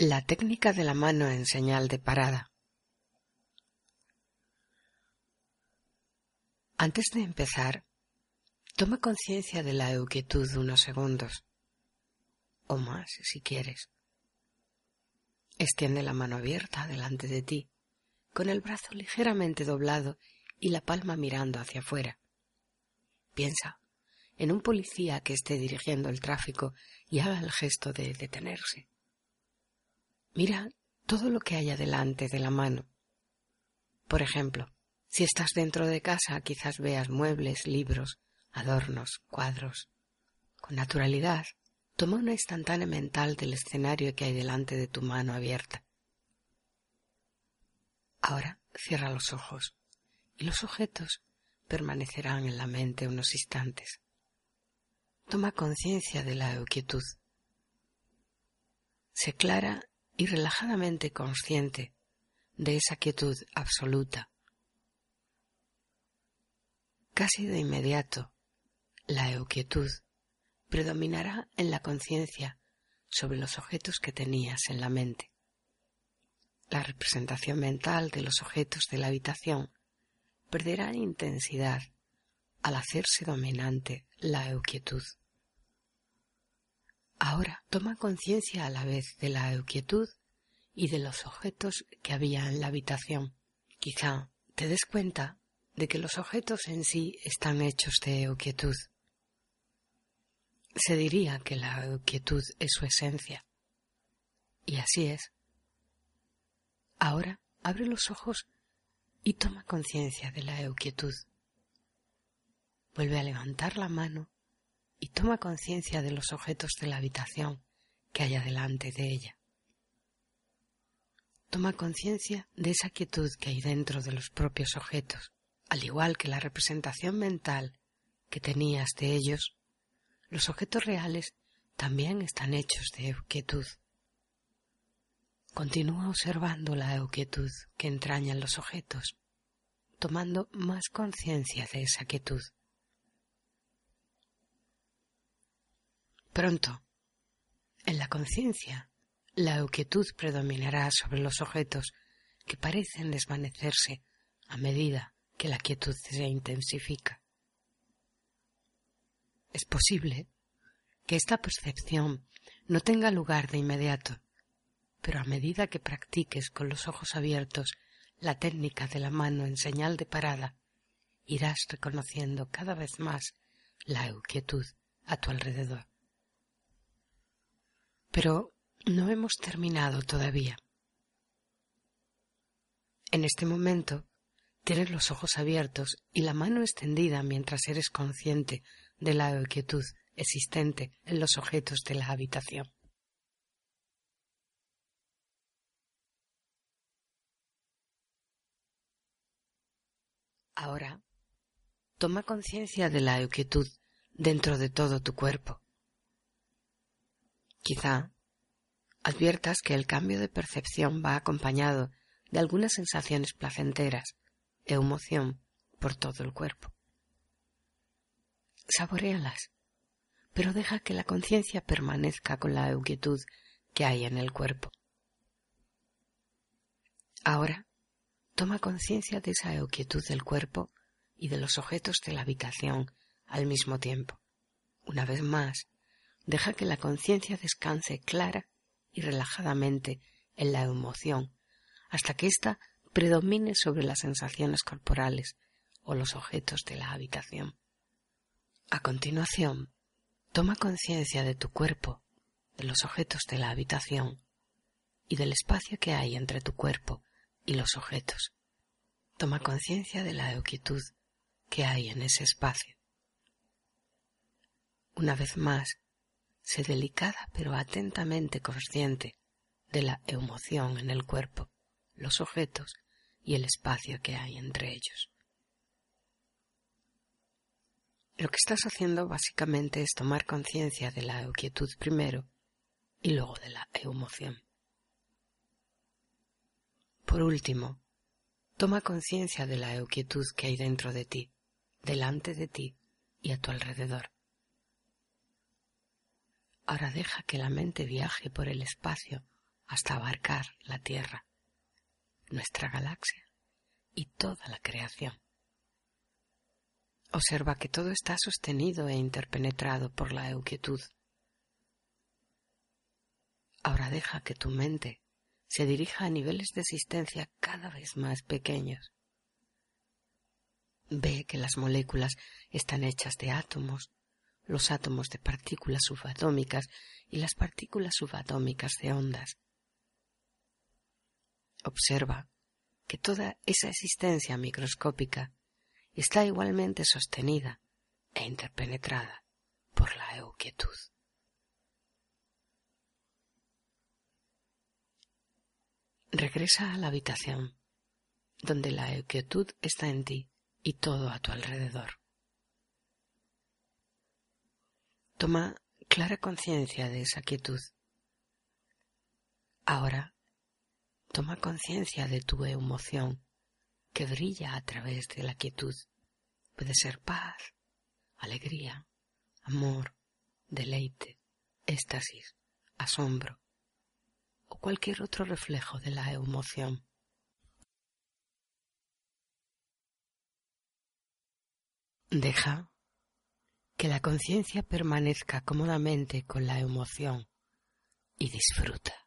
La técnica de la mano en señal de parada. Antes de empezar, toma conciencia de la euquietud unos segundos, o más si quieres. Extiende la mano abierta delante de ti, con el brazo ligeramente doblado y la palma mirando hacia afuera. Piensa en un policía que esté dirigiendo el tráfico y haga el gesto de detenerse. Mira todo lo que hay delante de la mano. Por ejemplo, si estás dentro de casa, quizás veas muebles, libros, adornos, cuadros. Con naturalidad, toma una instantánea mental del escenario que hay delante de tu mano abierta. Ahora cierra los ojos y los objetos permanecerán en la mente unos instantes. Toma conciencia de la quietud. Sé clara y relajadamente consciente de esa quietud absoluta. Casi de inmediato, la euquietud predominará en la conciencia sobre los objetos que tenías en la mente. La representación mental de los objetos de la habitación perderá intensidad al hacerse dominante la euquietud. Ahora toma conciencia a la vez de la euquietud y de los objetos que había en la habitación. Quizá te des cuenta de que los objetos en sí están hechos de euquietud. Se diría que la euquietud es su esencia. Y así es. Ahora abre los ojos y toma conciencia de la euquietud. Vuelve a levantar la mano y toma conciencia de los objetos de la habitación que hay delante de ella. Toma conciencia de esa quietud que hay dentro de los propios objetos, al igual que la representación mental que tenías de ellos, los objetos reales también están hechos de quietud. Continúa observando la euquietud que entrañan los objetos, tomando más conciencia de esa quietud. Pronto, en la conciencia, la euquietud predominará sobre los objetos que parecen desvanecerse a medida que la quietud se intensifica. Es posible que esta percepción no tenga lugar de inmediato, pero a medida que practiques con los ojos abiertos la técnica de la mano en señal de parada, irás reconociendo cada vez más la euquietud a tu alrededor. Pero no hemos terminado todavía. En este momento tienes los ojos abiertos y la mano extendida mientras eres consciente de la quietud existente en los objetos de la habitación. Ahora, toma conciencia de la quietud dentro de todo tu cuerpo. Quizá adviertas que el cambio de percepción va acompañado de algunas sensaciones placenteras e emoción por todo el cuerpo. Saborealas, pero deja que la conciencia permanezca con la euquietud que hay en el cuerpo. Ahora, toma conciencia de esa euquietud del cuerpo y de los objetos de la habitación al mismo tiempo. Una vez más, deja que la conciencia descanse clara y relajadamente en la emoción, hasta que ésta predomine sobre las sensaciones corporales o los objetos de la habitación. A continuación, toma conciencia de tu cuerpo, de los objetos de la habitación y del espacio que hay entre tu cuerpo y los objetos. Toma conciencia de la quietud que hay en ese espacio. Una vez más, sé delicada pero atentamente consciente de la emoción en el cuerpo, los objetos y el espacio que hay entre ellos. Lo que estás haciendo básicamente es tomar conciencia de la quietud primero y luego de la emoción. Por último, toma conciencia de la quietud que hay dentro de ti, delante de ti y a tu alrededor. Ahora deja que la mente viaje por el espacio hasta abarcar la Tierra, nuestra galaxia y toda la creación. Observa que todo está sostenido e interpenetrado por la euquietud. Ahora deja que tu mente se dirija a niveles de existencia cada vez más pequeños. Ve que las moléculas están hechas de átomos, los átomos de partículas subatómicas y las partículas subatómicas de ondas. Observa que toda esa existencia microscópica está igualmente sostenida e interpenetrada por la euquietud. Regresa a la habitación, donde la euquietud está en ti y todo a tu alrededor. Toma clara conciencia de esa quietud. Ahora toma conciencia de tu emoción que brilla a través de la quietud. Puede ser paz, alegría, amor, deleite, éxtasis, asombro o cualquier otro reflejo de la emoción. Deja que la conciencia permanezca cómodamente con la emoción y disfruta.